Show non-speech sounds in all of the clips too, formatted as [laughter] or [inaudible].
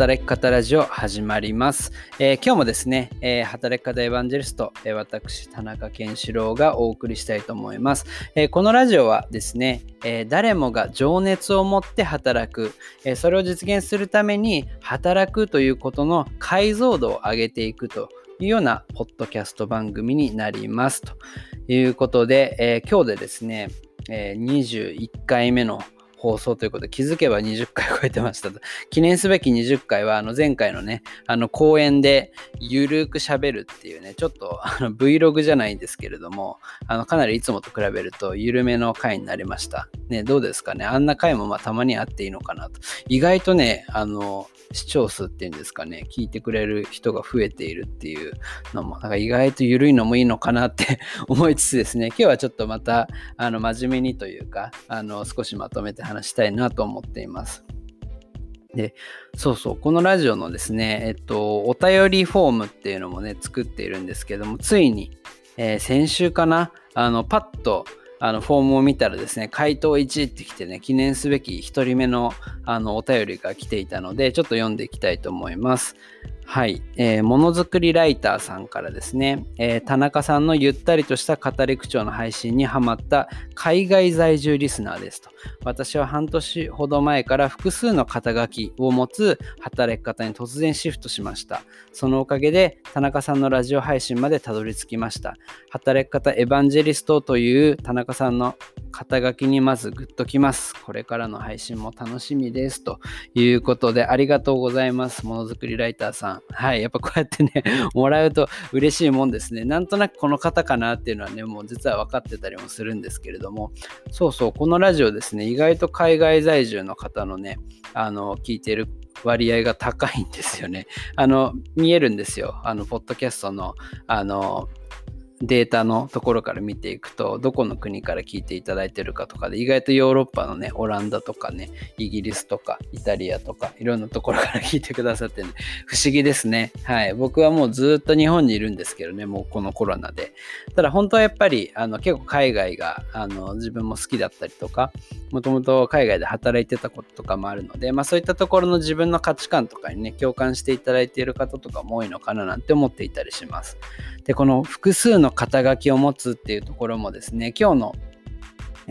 働き方ラジオ始まります。えー、今日もですね、えー、働き方エヴァンジェリスト、えー、私、田中健志郎がお送りしたいと思います。えこのラジオはですね、え誰もが情熱を持って働く、えそれを実現するために働くということの解像度を上げていくというようなポッドキャスト番組になります。ということで、え今日でですね、え21回目の放送ということで気づけば20回超えてましたと。記念すべき20回はあの前回のね、あの公演でゆるく喋るっていうね、ちょっとあの Vlog じゃないんですけれども、あのかなりいつもと比べると緩めの回になりました。ね、どうですかね？あんな回もまあたまにあっていいのかなと。意外とね、あの、視聴数っていうんですかね、聞いてくれる人が増えているっていうのも、なんか意外と緩いのもいいのかなって [laughs] 思いつつですね、今日はちょっとまた、あの、真面目にというか、あの、少しまとめて話したいなと思っています。で、そうそう、このラジオのですね、えっと、お便りフォームっていうのもね、作っているんですけども、ついに、えー、先週かな、あの、パッと、あのフォームを見たらですね、回答1ってきてね、記念すべき1人目のあのお便りが来ていたので、ちょっと読んでいきたいと思います。はい、えー、ものづくりライターさんからですね、えー、田中さんのゆったりとした語り口調の配信にハマった海外在住リスナーですと。私は半年ほど前から複数の肩書きを持つ働き方に突然シフトしました。そのおかげで田中さんのラジオ配信までたどり着きました。働き方エヴァンジェリストという田中さんの肩書きにまずグッときます。これからの配信も楽しみです。ということでありがとうございます。ものづくりライターさん。はい。やっぱこうやってね、もらうと嬉しいもんですね。なんとなくこの方かなっていうのはね、もう実は分かってたりもするんですけれども、そうそう、このラジオですね、意外と海外在住の方のね、あの、聞いてる割合が高いんですよね。あの、見えるんですよ。あの、ポッドキャストの、あの、データのところから見ていくと、どこの国から聞いていただいてるかとかで、意外とヨーロッパのね、オランダとかね、イギリスとか、イタリアとか、いろんなところから聞いてくださってね、不思議ですね。はい。僕はもうずっと日本にいるんですけどね、もうこのコロナで。ただ本当はやっぱり、あの、結構海外が、あの、自分も好きだったりとか、もともと海外で働いてたこととかもあるので、まあそういったところの自分の価値観とかにね、共感していただいている方とかも多いのかななんて思っていたりします。で、この複数の肩書きを持つっていうところもですね、今日の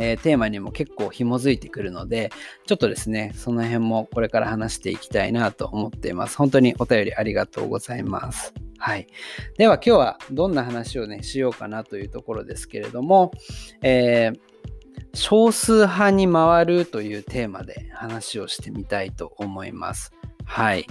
えー、テーマにも結構紐づいてくるので、ちょっとですね、その辺もこれから話していきたいなと思っています。本当にお便りありがとうございます。はい。では今日はどんな話をね、しようかなというところですけれども、えー、少数派に回るというテーマで話をしてみたいと思います。はい。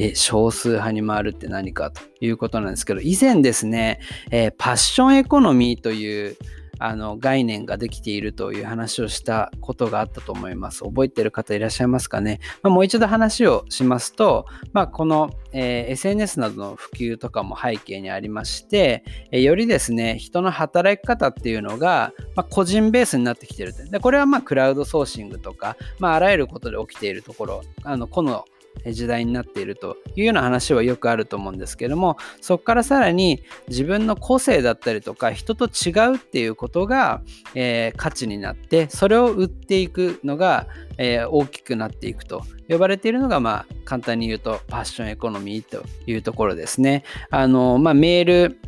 え少数派に回るって何かということなんですけど、以前ですね、えー、パッションエコノミーというあの概念ができているという話をしたことがあったと思います。覚えてる方いらっしゃいますかね？まあ、もう一度話をしますと、まあ、この、えー、SNS などの普及とかも背景にありまして、えー、よりですね、人の働き方っていうのが、まあ、個人ベースになってきてるで。これはまあクラウドソーシングとか、まあ、あらゆることで起きているところ、あの個の時代になっているというような話はよくあると思うんですけどもそこからさらに自分の個性だったりとか人と違うっていうことが、えー、価値になってそれを売っていくのが、えー、大きくなっていくと呼ばれているのが、まあ、簡単に言うとパッションエコノミーというところですね。あのまあ、メール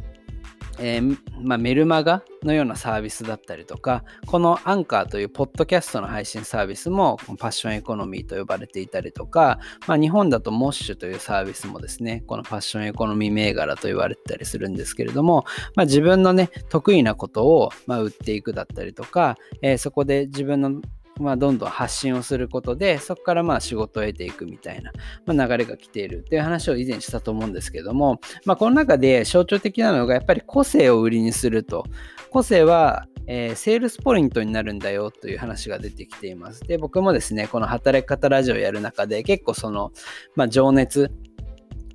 えー、まあ、メルマガのようなサービスだったりとか、このアンカーというポッドキャストの配信サービスもパッションエコノミーと呼ばれていたりとか、まあ、日本だと MOSH というサービスもですね、このパッションエコノミー銘柄と言われてたりするんですけれども、まあ、自分のね、得意なことをま売っていくだったりとか、えー、そこで自分のまあ、どんどん発信をすることで、そこからまあ仕事を得ていくみたいな、まあ、流れが来ているっていう話を以前したと思うんですけども、まあ、この中で象徴的なのがやっぱり個性を売りにすると。個性は、えー、セールスポイントになるんだよという話が出てきています。で、僕もですね、この働き方ラジオをやる中で結構その、まあ、情熱、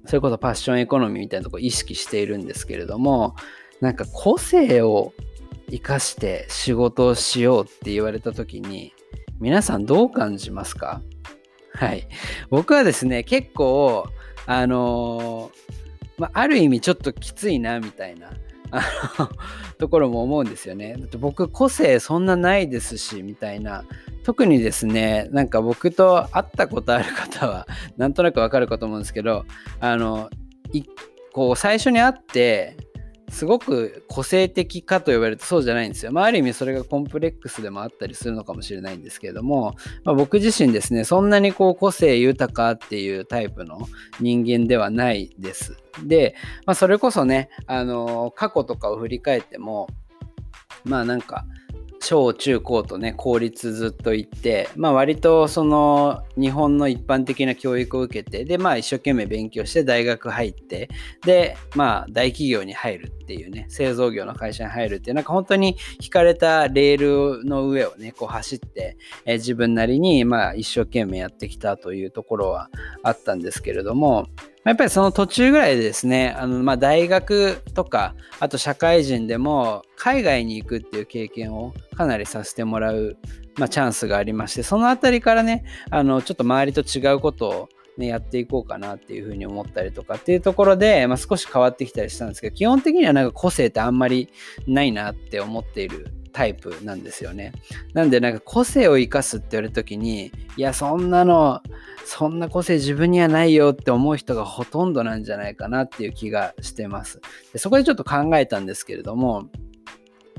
それこそパッションエコノミーみたいなとこ意識しているんですけれども、なんか個性を生かして仕事をしようって言われた時に皆さんどう感じますか？はい。僕はですね、結構、あのー、まあ、ある意味ちょっときついなみたいなあの [laughs] ところも思うんですよね。だって僕個性そんなないですしみたいな特にですねなんか僕と会ったことある方はなんとなくわかるかと思うんですけどあのこう最初に会ってすごく個性的かと言われるとそうじゃないんですよ。まあ、ある意味それがコンプレックスでもあったりするのかもしれないんですけれども、まあ、僕自身ですね、そんなにこう個性豊かっていうタイプの人間ではないです。で、まあ、それこそね、あの過去とかを振り返っても、まあなんか、小中高とね公立ずっと行って、まあ、割とその日本の一般的な教育を受けてでまあ一生懸命勉強して大学入ってでまあ大企業に入るっていうね製造業の会社に入るっていうなんか本当に引かれたレールの上をねこう走って、え自分なりにまあ一生懸命やってきたというところはあったんですけれどもやっぱりその途中ぐらいでですね、あのまあ大学とか、あと社会人でも海外に行くっていう経験をかなりさせてもらう、まあ、チャンスがありまして、そのあたりからね、あのちょっと周りと違うことをね、やっていこうかなっていうふうに思ったりとかっていうところで、まあ、少し変わってきたりしたんですけど、基本的にはなんか個性ってあんまりないなって思っているタイプなんですよね。なんでなんか個性を生かすって言われる時に、いや、そんなの、そんな個性自分にはないよって思う人がほとんどなんじゃないかなっていう気がしてます。でそこでちょっと考えたんですけれども、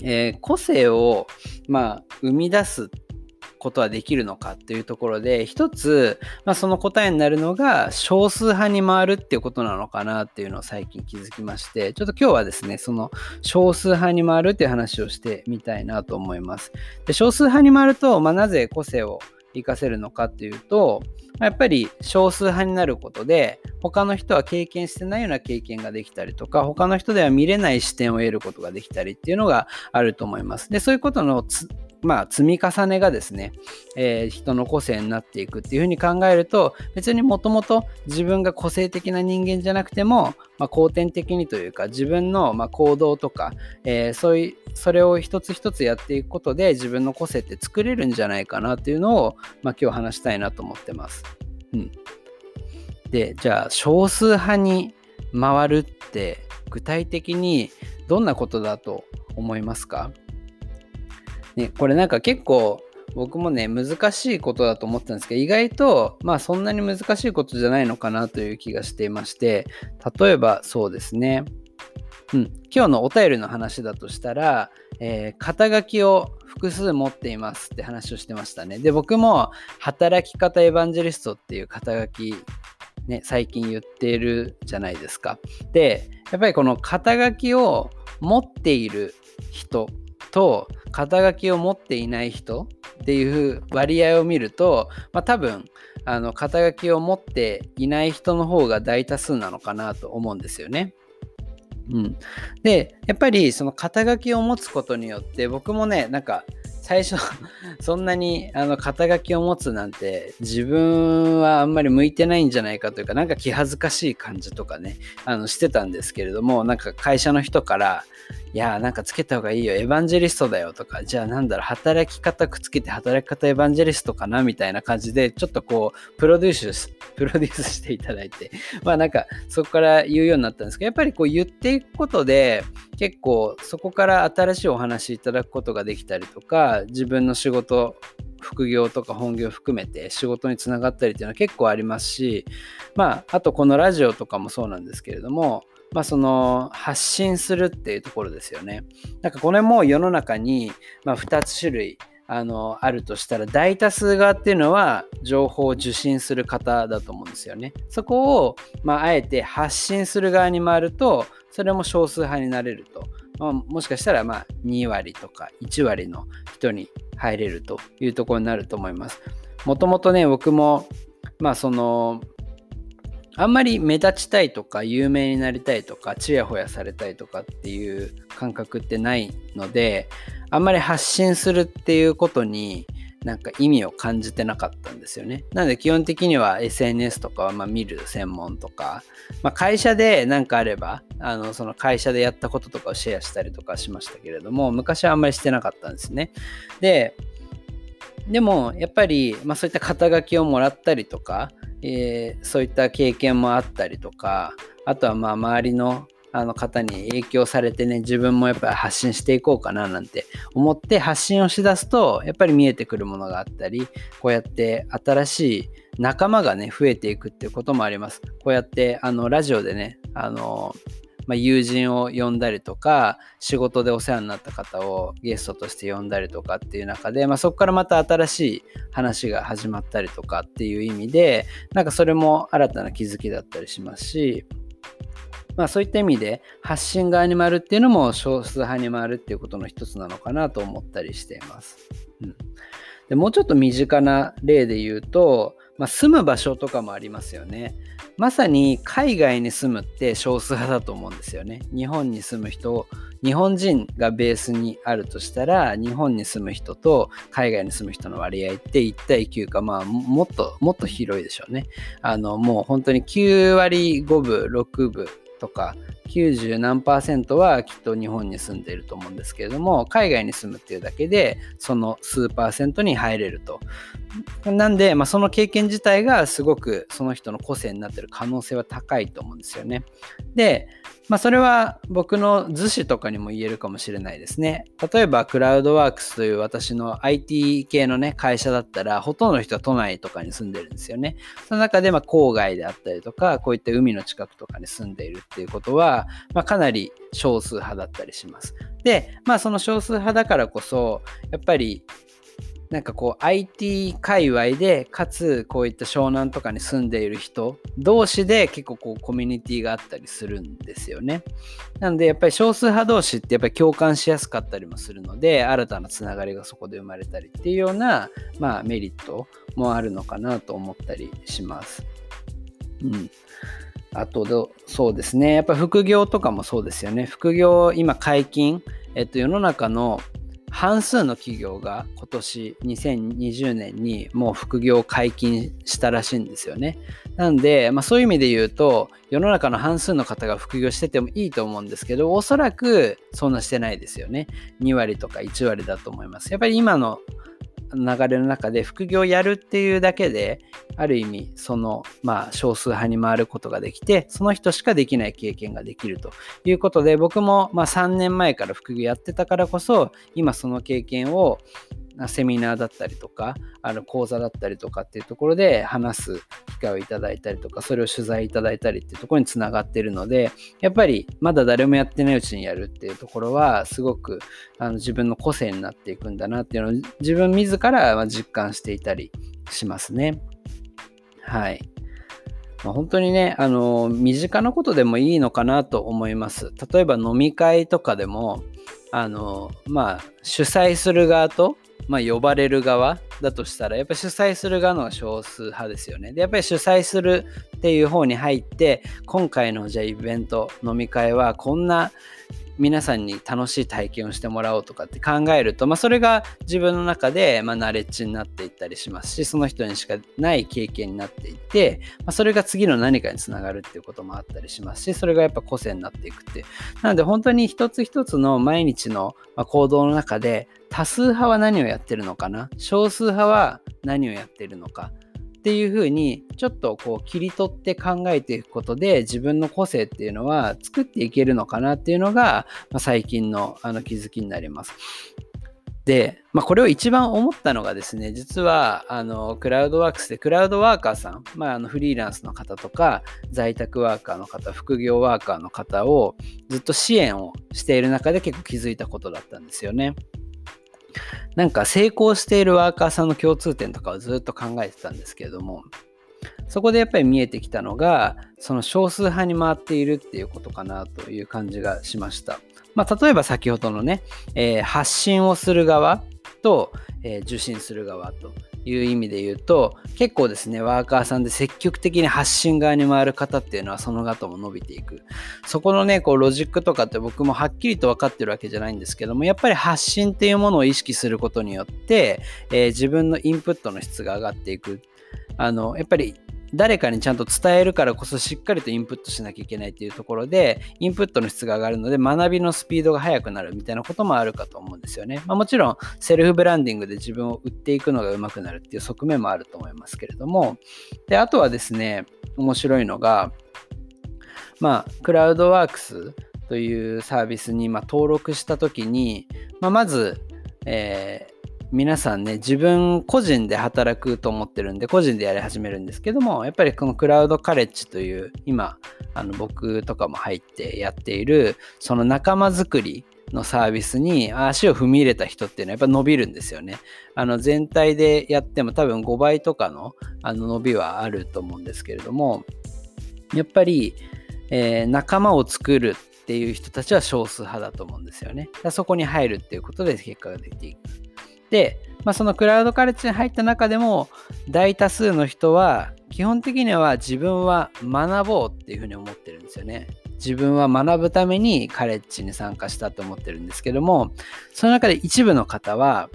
えー、個性を、まあ、生み出すことはできるのかっていうところで一つ、まあ、その答えになるのが少数派に回るっていうことなのかなっていうのを最近気づきましてちょっと今日はですねその少数派に回るっていう話をしてみたいなと思いますで少数派に回ると、まあ、なぜ個性を活かせるのかっていうとやっぱり少数派になることで他の人は経験してないような経験ができたりとか他の人では見れない視点を得ることができたりっていうのがあると思います。でそういうことのまあ、積み重ねがですね、えー、人の個性になっていくっていうふうに考えると別にもともと自分が個性的な人間じゃなくても、まあ、後天的にというか自分のま行動とか、えー、そういうそれを一つ一つやっていくことで自分の個性って作れるんじゃないかなっていうのを、まあ、今日話したいなと思ってます。うん、でじゃあ少数派に回るって具体的にどんなことだと思いますか？ね、これなんか結構僕もね、難しいことだと思ってたんですけど、意外と、まあそんなに難しいことじゃないのかなという気がしていまして、例えばそうですね、うん、今日のお便りの話だとしたら、えー、肩書きを複数持っていますって話をしてましたね。で、僕も働き方エヴァンジェリストっていう肩書き、ね、最近言っているじゃないですか。で、やっぱりこの肩書きを持っている人と肩書きを持っていない人っていう割合を見ると、まあ、多分あの肩書きを持っていない人の方が大多数なのかなと思うんですよね。うん、でやっぱりその肩書きを持つことによって僕もねなんか最初 [laughs] そんなにあの肩書きを持つなんて自分はあんまり向いてないんじゃないかというかなんか気恥ずかしい感じとかねあのしてたんですけれどもなんか会社の人からいやなんかつけた方がいいよエヴァンジェリストだよとかじゃあなんだろう働き方くっつけて働き方エヴァンジェリストかなみたいな感じでちょっとこうプロデュースプロデュースしていただいてまあなんかそこから言うようになったんですけどやっぱりこう言っていくことで結構そこから新しいお話いただくことができたりとか自分の仕事副業とか本業含めて仕事につながったりっていうのは結構ありますしまああとこのラジオとかもそうなんですけれどもまあ、その発信するっていうところですよね。なんかこれも世の中に、ま2つ種類あのあるとしたら大多数側っていうのは情報を受信する方だと思うんですよね。そこを、まあ、あえて発信する側に回るとそれも少数派になれると。まあ、もしかしたらまあ2割とか1割の人に入れるというところになると思います。もともとね僕もまあそのあんまり目立ちたいとか有名になりたいとかちやほやされたいとかっていう感覚ってないのであんまり発信するっていうことになんか意味を感じてなかったんですよね。なので基本的には SNS とかはま見る専門とか、まあ、会社で何かあればあのその会社でやったこととかをシェアしたりとかしましたけれども昔はあんまりしてなかったんですね。ででもやっぱり、まあ、そういった肩書きをもらったりとかえー、そういった経験もあったりとかあとはまあ周りのあの方に影響されてね、自分もやっぱり発信していこうかななんて思って発信をしだすと、やっぱり見えてくるものがあったり、こうやって新しい仲間がね、増えていくっていうこともあります。こうやって、あの、ラジオでね、あの、まあ、友人を呼んだりとか仕事でお世話になった方をゲストとして呼んだりとかっていう中で、まあ、そこからまた新しい話が始まったりとかっていう意味でなんかそれも新たな気づきだったりしますしまあそういった意味で発信側に回るっていうのも少数派に回るっていうことの一つなのかなと思ったりしています。うん、でもうちょっと身近な例で言うと、まあ、住む場所とかもありますよね。まさに海外に住むって少数派だと思うんですよね。日本に住む人、日本人がベースにあるとしたら、日本に住む人と海外に住む人の割合って1対9か、まあもっと、もっと広いでしょうね。あの、もう本当に9割5分、6分とか90何パーセントはきっと日本に住んでいると思うんですけれども海外に住むっていうだけでその数パーセントに入れると。なんで、まあ、その経験自体がすごくその人の個性になってる可能性は高いと思うんですよね。で、まあ、それは僕の図紙とかにも言えるかもしれないですね。例えば、クラウドワークスという私の IT 系のね、会社だったら、ほとんどの人は都内とかに住んでるんですよね。その中で、ま郊外であったりとか、こういった海の近くとかに住んでいるっていうことは、まあ、かなり少数派だったりします。で、まあ、その少数派だからこそ、やっぱりなんかこう IT 界隈でかつこういった湘南とかに住んでいる人同士で結構こうコミュニティがあったりするんですよね。なのでやっぱり少数派同士ってやっぱり共感しやすかったりもするので新たなつながりがそこで生まれたりっていうような、まあ、メリットもあるのかなと思ったりします。うん。あと、そうですね。やっぱ副業とかもそうですよね。副業、今解禁、えっと、世の中の半数の企業が今年2020年にもう副業を解禁したらしいんですよね。なんで、まあ、そういう意味で言うと世の中の半数の方が副業しててもいいと思うんですけどおそらくそんなしてないですよね。2割とか1割だと思います。やっぱり今の流れの中で副業をやるっていうだけである意味そのまあ少数派に回ることができてその人しかできない経験ができると。いうことで僕もま3年前から副業やってたからこそ今その経験をセミナーだったりとか、あの講座だったりとかっていうところで話す機会をいただいたりとか、それを取材いただいたりっていうところにつながってるので、やっぱりまだ誰もやってないうちにやるっていうところは、すごくあの自分の個性になっていくんだなっていうのを自分自ら実感していたりしますね。はい。ま、本当にね、あの、身近なことでもいいのかなと思います。例えば飲み会とかでも、あの、まあ、主催する側とまあ、呼ばれる側だとしたら、やっぱり主催する側の少数派ですよね。で、やっぱり主催するっていう方に入って、今回のじゃあイベント、飲み会はこんな皆さんに楽しい体験をしてもらおうとかって考えると、まあ、それが自分の中で、まあ、ナレッジになっていったりしますしその人にしかない経験になっていて、まあ、それが次の何かにつながるっていうこともあったりしますしそれがやっぱ個性になっていくってなので本当に一つ一つの毎日の行動の中で多数派は何をやってるのかな？少数派は何をやってるのか？っていうふうにちょっとこう切り取って考えていくことで自分の個性っていうのは作っていけるのかなっていうのが、ま、最近のあの気づきになります。で、まあ、これを一番思ったのがですね、実はあのクラウドワークスでクラウドワーカーさん、まあ、あのフリーランスの方とか在宅ワーカーの方、副業ワーカーの方をずっと支援をしている中で結構気づいたことだったんですよね。なんか成功しているワーカーさんの共通点とかをずっと考えてたんですけれども、そこでやっぱり見えてきたのが、その少数派に回っているっていうことかなという感じがしました。まあ、例えば先ほどのね、えー、発信をする側と、えー、受信する側という意味で言うと結構ですねワーカーさんで積極的に発信側に回る方っていうのはその後も伸びていく。そこのねこうロジックとかって僕もはっきりと分かってるわけじゃないんですけどもやっぱり発信っていうものを意識することによって、えー、自分のインプットの質が上がっていく。あのやっぱり誰かにちゃんと伝えるからこそしっかりとインプットしなきゃいけないっていうところで、インプットの質が上がるので学びのスピードが速くなるみたいなこともあるかと思うんですよね。まあ、もちろんセルフブランディングで自分を売っていくのが上手くなるっていう側面もあると思いますけれども、で、あとはですね、面白いのが、まあ、クラウドワークスというサービスにま登録した時に、まあ、まず、えー皆さんね、自分個人で働くと思ってるんで、個人でやり始めるんですけども、やっぱりこのクラウドカレッジという、今、あの僕とかも入ってやっている、その仲間づくりのサービスに足を踏み入れた人っていうのはやっぱ伸びるんですよね。あの全体でやっても多分5倍とかのあの伸びはあると思うんですけれども、やっぱり、えー、仲間を作るっていう人たちは少数派だと思うんですよね。そこに入るっていうことで結果が出ていく。で、まあ、そのクラウドカレッジに入った中でも大多数の人は基本的には自分は学ぼうっていうふうに思ってるんですよね。自分は学ぶためにカレッジに参加したと思ってるんですけどもその中で一部の方は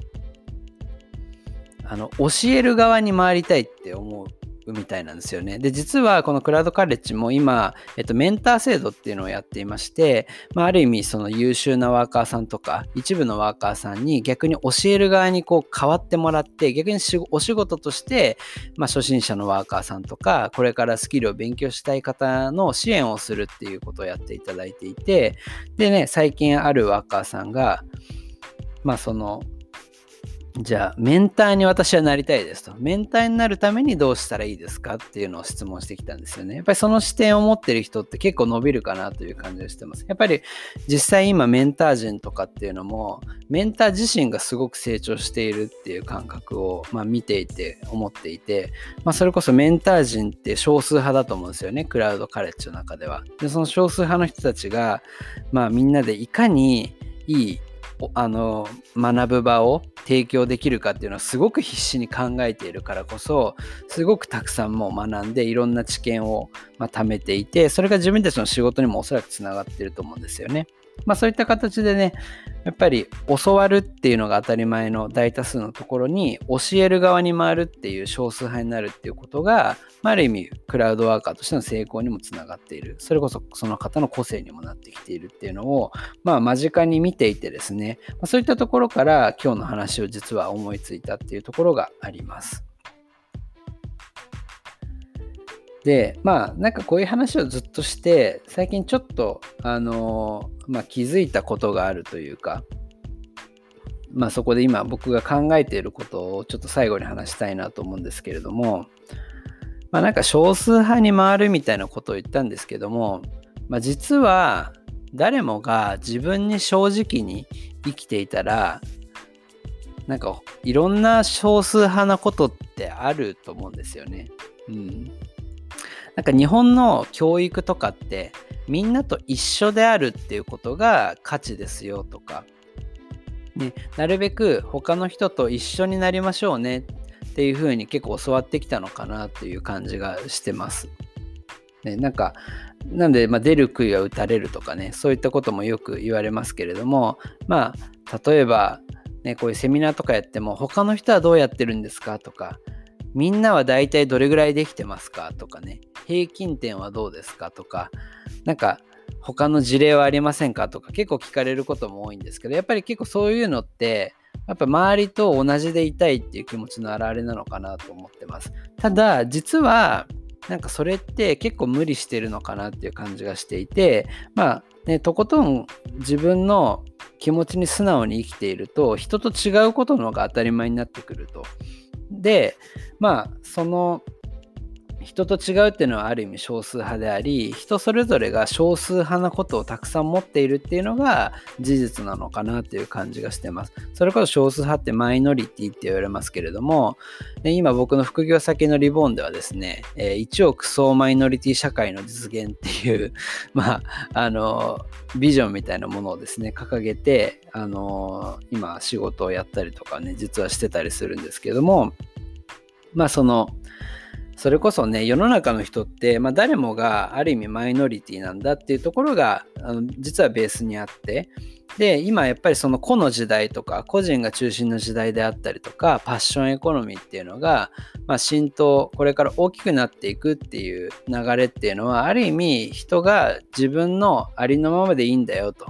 あの教える側に回りたいって思うみたいなんですよね。で、実はこのクラウドカレッジも今、えっと、メンター制度っていうのをやっていまして、まあ、ある意味その優秀なワーカーさんとか、一部のワーカーさんに逆に教える側にこう変わってもらって、逆にお仕事として、まあ、初心者のワーカーさんとか、これからスキルを勉強したい方の支援をするっていうことをやっていただいていて、でね、最近あるワーカーさんが、まあそのじゃあ、メンターに私はなりたいですと。メンターになるためにどうしたらいいですかっていうのを質問してきたんですよね。やっぱりその視点を持ってる人って結構伸びるかなという感じがしてます。やっぱり実際今メンター陣とかっていうのも、メンター自身がすごく成長しているっていう感覚を、まあ、見ていて思っていて、まあ、それこそメンター陣って少数派だと思うんですよね。クラウドカレッジの中では。で、その少数派の人たちが、まあみんなでいかにいいあの学ぶ場を提供できるかっていうのはすごく必死に考えているからこそすごくたくさんもう学んでいろんな知見をまあ貯めていてそれが自分たちの仕事にもおそらくつながってると思うんですよね。まあそういった形でね、やっぱり教わるっていうのが当たり前の大多数のところに教える側に回るっていう少数派になるっていうことが、まあ、ある意味クラウドワーカーとしての成功にもつながっている。それこそその方の個性にもなってきているっていうのを、まあ間近に見ていてですね、まあ、そういったところから今日の話を実は思いついたっていうところがあります。で、まあ、なんかこういう話をずっとして、最近ちょっと、あのまあ、気づいたことがあるというか、まあ、そこで今僕が考えていることをちょっと最後に話したいなと思うんですけれども、まあ、なんか少数派に回るみたいなことを言ったんですけども、まあ、実は誰もが自分に正直に生きていたらなんかいろんな少数派なことってあると思うんですよね。うん、なんか日本の教育とかってみんなと一緒であるっていうことが価値ですよとか、ね、なるべく他の人と一緒になりましょうねっていうふうに結構教わってきたのかなっていう感じがしてます。ね、なんかなんで、まあ、出る杭は打たれるとかねそういったこともよく言われますけれどもまあ例えば、ね、こういうセミナーとかやっても他の人はどうやってるんですかとかみんなは大体どれぐらいできてますか？とかね、平均点はどうですか？とか、なんか他の事例はありませんか？とか。結構聞かれることも多いんですけど、やっぱり結構そういうのって、やっぱ周りと同じでいたいっていう気持ちの表れなのかなと思ってます。ただ、実は、なんかそれって結構無理してるのかなっていう感じがしていて、まあね、とことん自分の気持ちに素直に生きていると、人と違うことの方が当たり前になってくると。で、まあ、その人と違うっていうのはある意味少数派であり人それぞれが少数派なことをたくさん持っているっていうのが事実なのかなっていう感じがしてます。それこそ少数派ってマイノリティって言われますけれども今僕の副業先のリボンではですね1億総マイノリティ社会の実現っていう [laughs] まああのビジョンみたいなものをですね掲げてあの今仕事をやったりとかね実はしてたりするんですけどもまあそのそれこそね世の中の人って、まあ、誰もがある意味マイノリティなんだっていうところがあの実はベースにあってで今やっぱりその個の時代とか個人が中心の時代であったりとかパッションエコノミーっていうのが、まあ、浸透これから大きくなっていくっていう流れっていうのはある意味人が自分のありのままでいいんだよと。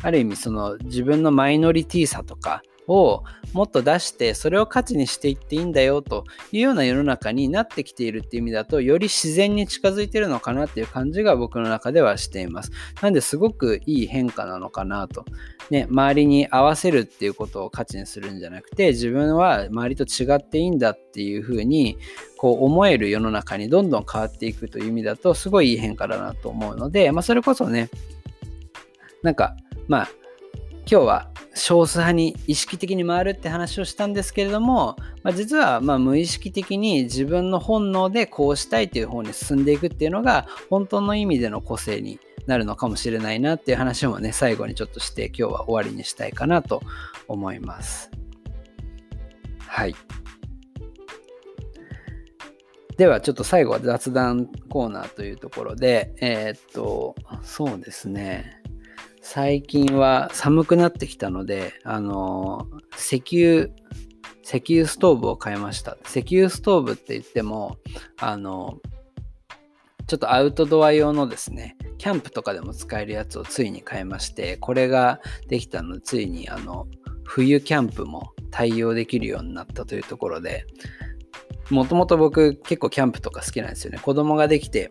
ある意味その自分のマイノリティさとかをもっと出してそれを価値にしていっていいんだよというような世の中になってきているっていう意味だとより自然に近づいてるのかなっていう感じが僕の中ではしています。なんですごくいい変化なのかなとね周りに合わせるっていうことを価値にするんじゃなくて自分は周りと違っていいんだっていうふうにこう思える世の中にどんどん変わっていくという意味だとすごいいい変化だなと思うので、まあ、それこそねなんかまあ今日は少数派に意識的に回るって話をしたんですけれども、まあ、実はま無意識的に自分の本能でこうしたいという方に進んでいくっていうのが本当の意味での個性になるのかもしれないなっていう話もね最後にちょっとして今日は終わりにしたいかなと思います。はい。ではちょっと最後は雑談コーナーというところで、えー、っと、そうですね。最近は寒くなってきたので、あの、石油、石油ストーブを買いました。石油ストーブって言っても、あの、ちょっとアウトドア用のですね、キャンプとかでも使えるやつをついに買いまして、これができたので、ついにあの、冬キャンプも対応できるようになったというところで、もともと僕結構キャンプとか好きなんですよね。子供ができて、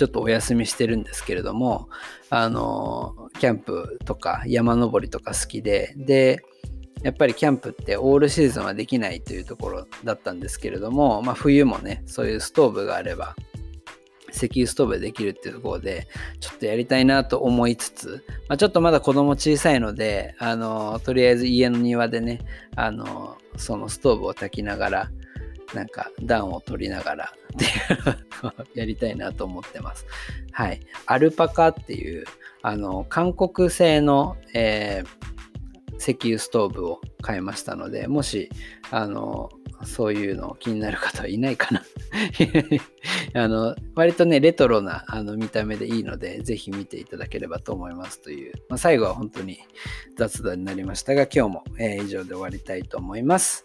ちょっとお休みしてるんですけれども、あの、キャンプとか山登りとか好きで、で、やっぱりキャンプってオールシーズンはできないというところだったんですけれども、まあ、冬もね、そういうストーブがあれば、石油ストーブでできるっていうところで、ちょっとやりたいなと思いつつ、まあ、ちょっとまだ子供小さいので、あの、とりあえず家の庭でね、あの、そのストーブを焚きながら、なんか暖を取りながらっていうのをやりたいなと思ってます。はい。アルパカっていう、あの、韓国製の、えー、石油ストーブを買いましたので、もし、あの、そういうの気になる方はいないかな [laughs] あの、割とね、レトロなあの見た目でいいので、ぜひ見ていただければと思いますという、まあ、最後は本当に雑談になりましたが、今日も、えー、以上で終わりたいと思います。